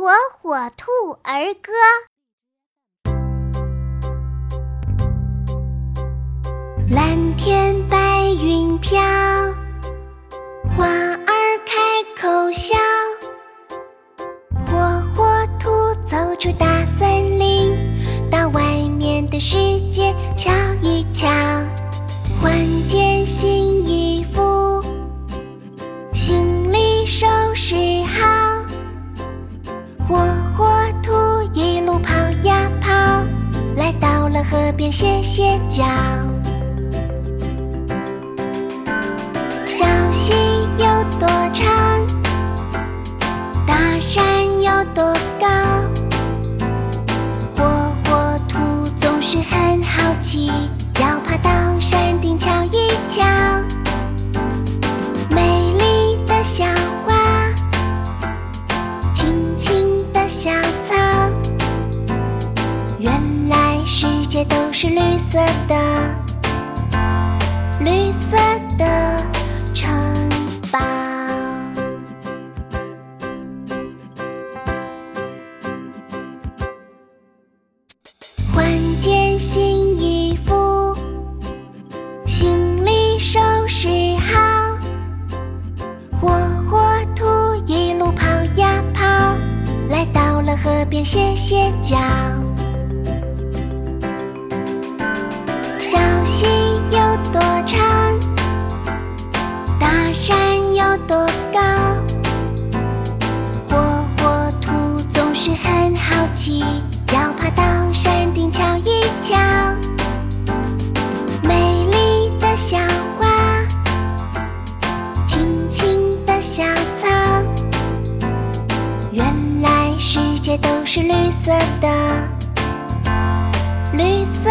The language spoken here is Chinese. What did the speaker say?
火火兔儿歌。蓝天白云飘，花儿开口笑。火火兔走出大森林，到外面的世界火火兔一路跑呀跑，来到了河边歇歇脚。小溪有多长？大山有多高？火火兔总是很好奇，都是绿色的，绿色的城堡。换件新衣服，行李收拾好。火火兔一路跑呀跑，来到了河边歇歇脚。要爬到山顶瞧一瞧。美丽的小花，青青的小草，原来世界都是绿色的，绿色